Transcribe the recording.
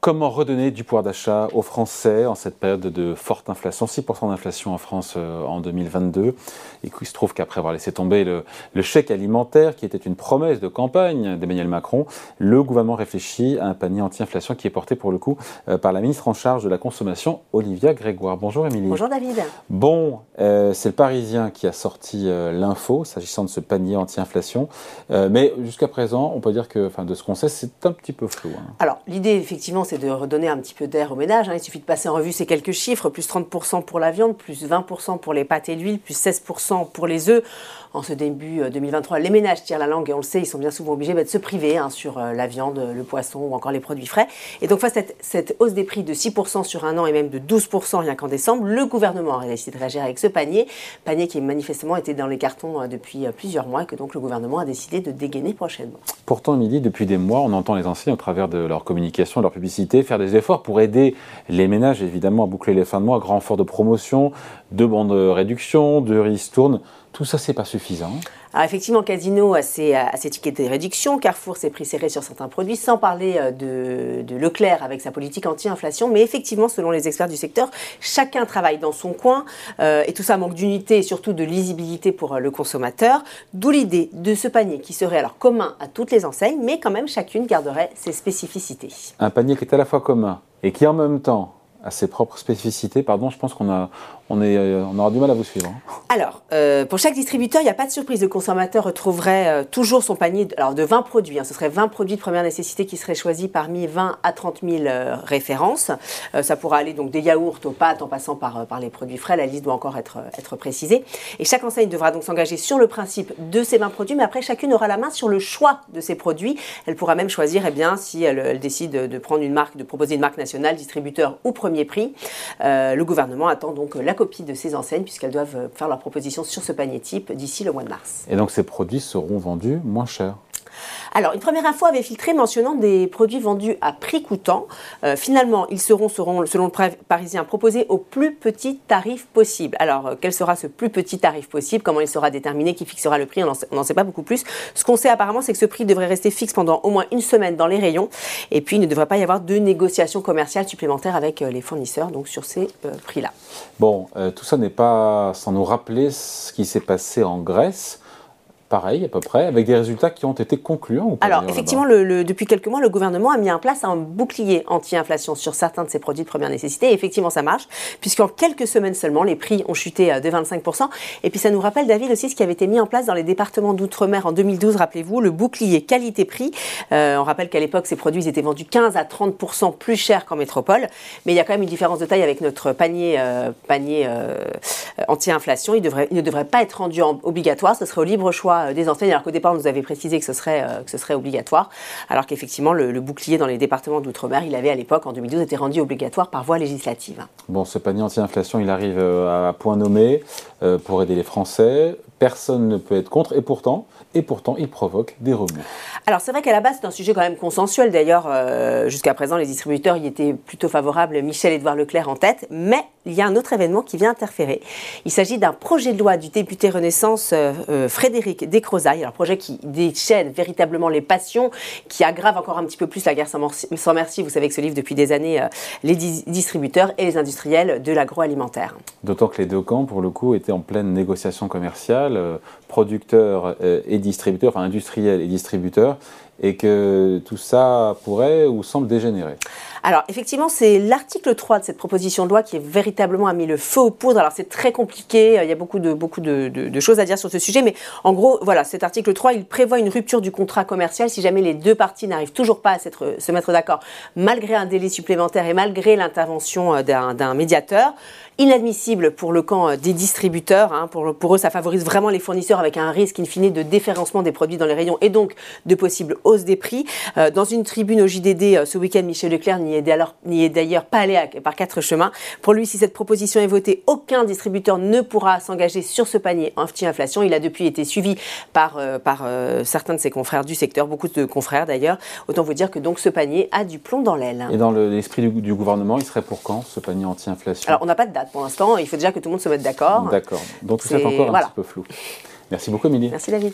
Comment redonner du pouvoir d'achat aux Français en cette période de forte inflation 6% d'inflation en France euh, en 2022. Et il se trouve qu'après avoir laissé tomber le, chèque alimentaire, qui était une promesse de campagne d'Emmanuel Macron, le gouvernement réfléchit à un panier anti-inflation qui est porté pour le coup euh, par la ministre en charge de la consommation, Olivia Grégoire. Bonjour Émilie. Bonjour David. Bon, euh, c'est le Parisien qui a sorti l'info s'agissant de ce panier anti-inflation. mais jusqu'à présent, on peut dire que, enfin, de ce qu'on sait, c'est un petit peu flou. Hein. Alors, l'idée, effectivement, c'est de redonner un petit peu d'air au ménage. Hein. Il suffit de passer en revue ces quelques chiffres, plus 30% pour la viande, plus 20% pour les pâtes et l'huile, plus 16% pour les œufs. En ce début 2023, euh, les ménages tirent la langue et on le sait, ils sont bien souvent obligés bah, de se priver hein, sur euh, la viande, le poisson ou encore les produits frais. Et donc face à cette, hausse des prix de 6% sur un an et même de 12% rien qu'en décembre, le gouvernement a décidé de réagir avec ce panier, panier qui manifestement était dans les cartons euh, depuis plusieurs mois et que donc le gouvernement a décidé de dégainer prochainement. Pourtant, Émilie, depuis des mois, on entend les enseignants au travers de leur communication, de leur publicité, faire des efforts pour aider les ménages, évidemment, à boucler les fins de mois, grand effort de promotion, de bandes de réduction, de ristournes. Tout ça, c'est pas suffisant. Alors effectivement, Casino a ses, a ses tickets de réduction, Carrefour s'est prix serré sur certains produits, sans parler euh, de, Leclerc avec sa politique anti-inflation. Mais effectivement, selon les experts du secteur, chacun travaille dans son coin euh, et tout ça manque d'unité et surtout de lisibilité pour euh, le consommateur. D'où l'idée de ce panier qui serait alors commun à toutes les enseignes, mais quand même chacune garderait ses spécificités. Un panier qui est à la fois commun et qui en même temps a ses propres spécificités. Pardon, je pense qu'on a, on est, euh, on aura du mal à vous suivre. Hein. Alors, euh, pour chaque distributeur, il n'y a pas de surprise. Le consommateur retrouverait euh, toujours son panier de, alors de 20 produits. Hein. ce serait 20 produits de première nécessité qui seraient choisis parmi 20 à 30 000 références. ça pourra aller donc des yaourts aux pâtes en passant par, par les produits frais. La liste doit encore être, être précisée. Et chaque enseigne devra donc s'engager sur le principe de ces 20 produits, mais après, chacune aura la main sur le choix de ces produits. Elle pourra même choisir, eh bien, si elle, décide de prendre une marque, de proposer une marque nationale, distributeur ou premier prix. le gouvernement attend donc la copie de ces enseignes puisqu'elles doivent euh, faire leur proposition sur ce panier type d'ici le mois de mars. Et donc ces produits seront vendus moins cher alors, une première info avait filtré mentionnant des produits vendus à prix coûtant. Euh, finalement, ils seront, selon le Parisien, proposés au plus petit tarif possible. Alors, euh, quel sera ce plus petit tarif possible? Comment il sera déterminé? Qui fixera le prix? On n'en sait pas beaucoup plus. Ce qu'on sait apparemment, c'est que ce prix devrait rester fixe pendant au moins une semaine dans les rayons. Et puis, il ne devrait pas y avoir de négociations commerciales supplémentaires avec euh, les fournisseurs, donc sur ces prix-là. Bon, tout ça n'est pas sans nous rappeler ce qui s'est passé en Grèce pareil à peu près, avec des résultats qui ont été concluants ou pas Alors, effectivement, le, depuis quelques mois, le gouvernement a mis en place un bouclier anti-inflation sur certains de ces produits de première nécessité. Et effectivement, ça marche, puisqu'en quelques semaines seulement, les prix ont chuté euh, de 25%. Et puis, ça nous rappelle, David, aussi ce qui avait été mis en place dans les départements d'outre-mer en 2012, rappelez-vous, le bouclier qualité-prix. Euh, on rappelle qu'à l'époque, ces produits étaient vendus 15 à 30% plus cher qu'en métropole. Mais il y a quand même une différence de taille avec notre panier, euh, panier anti-inflation. Il, il ne devrait pas être rendu obligatoire, ce serait au libre choix euh, des enseignes, alors qu'au départ, on nous avait précisé que ce serait, euh, que ce serait obligatoire, alors qu'effectivement, le, bouclier dans les départements d'outre-mer, il avait à l'époque, en 2012, été rendu obligatoire par voie législative. Bon, ce panier anti-inflation, il arrive euh, à point nommé pour aider les Français. Personne ne peut être contre, et pourtant, et pourtant, il provoque des remous. Alors c'est vrai qu'à la base, c'est un sujet quand même consensuel. D'ailleurs, euh, jusqu'à présent, les distributeurs y étaient plutôt favorables, Michel-Édouard Leclerc en tête. Mais il y a un autre événement qui vient interférer. Il s'agit d'un projet de loi du député Renaissance euh, euh, Frédéric Descrozailles, un projet qui déchaîne véritablement les passions, qui aggrave encore un petit peu plus la guerre sans merci. Vous savez que ce livre depuis des années les distributeurs et les industriels de l'agroalimentaire. D'autant que les deux camps, pour le coup, étaient en pleine négociation commerciale, producteurs et distributeurs, enfin industriels et distributeurs, et que tout ça pourrait ou semble dégénérer. Alors effectivement, c'est l'article 3 de cette proposition de loi qui est véritablement a mis le feu aux poudres. Alors c'est très compliqué, il y a beaucoup, de, beaucoup de, choses à dire sur ce sujet, mais en gros, voilà, cet article 3, il prévoit une rupture du contrat commercial si jamais les deux parties n'arrivent toujours pas à se mettre d'accord, malgré un délai supplémentaire et malgré l'intervention euh, d'un médiateur. Inadmissible pour le camp euh, des distributeurs. Hein. pour, pour, eux, ça favorise vraiment les fournisseurs avec un risque in fine de déférencement des produits dans les rayons et donc de possibles hausses des prix. Euh, dans une tribune au JDD ce week-end, Michel Leclerc n'y est d'ailleurs pas allé par quatre chemins. Pour lui, si cette proposition est votée, aucun distributeur ne pourra s'engager sur ce panier anti-inflation. Il a depuis été suivi par, euh, par euh, certains de ses confrères du secteur, beaucoup de confrères d'ailleurs. Autant vous dire que donc ce panier a du plomb dans l'aile. Et dans l'esprit du, gouvernement, il serait pour quand ce panier anti-inflation? Alors on n'a pas de date pour l'instant. Il faut déjà que tout le monde se mette d'accord. D'accord. Donc tout ça est encore un petit peu flou. Merci beaucoup, Émilie. Merci, David.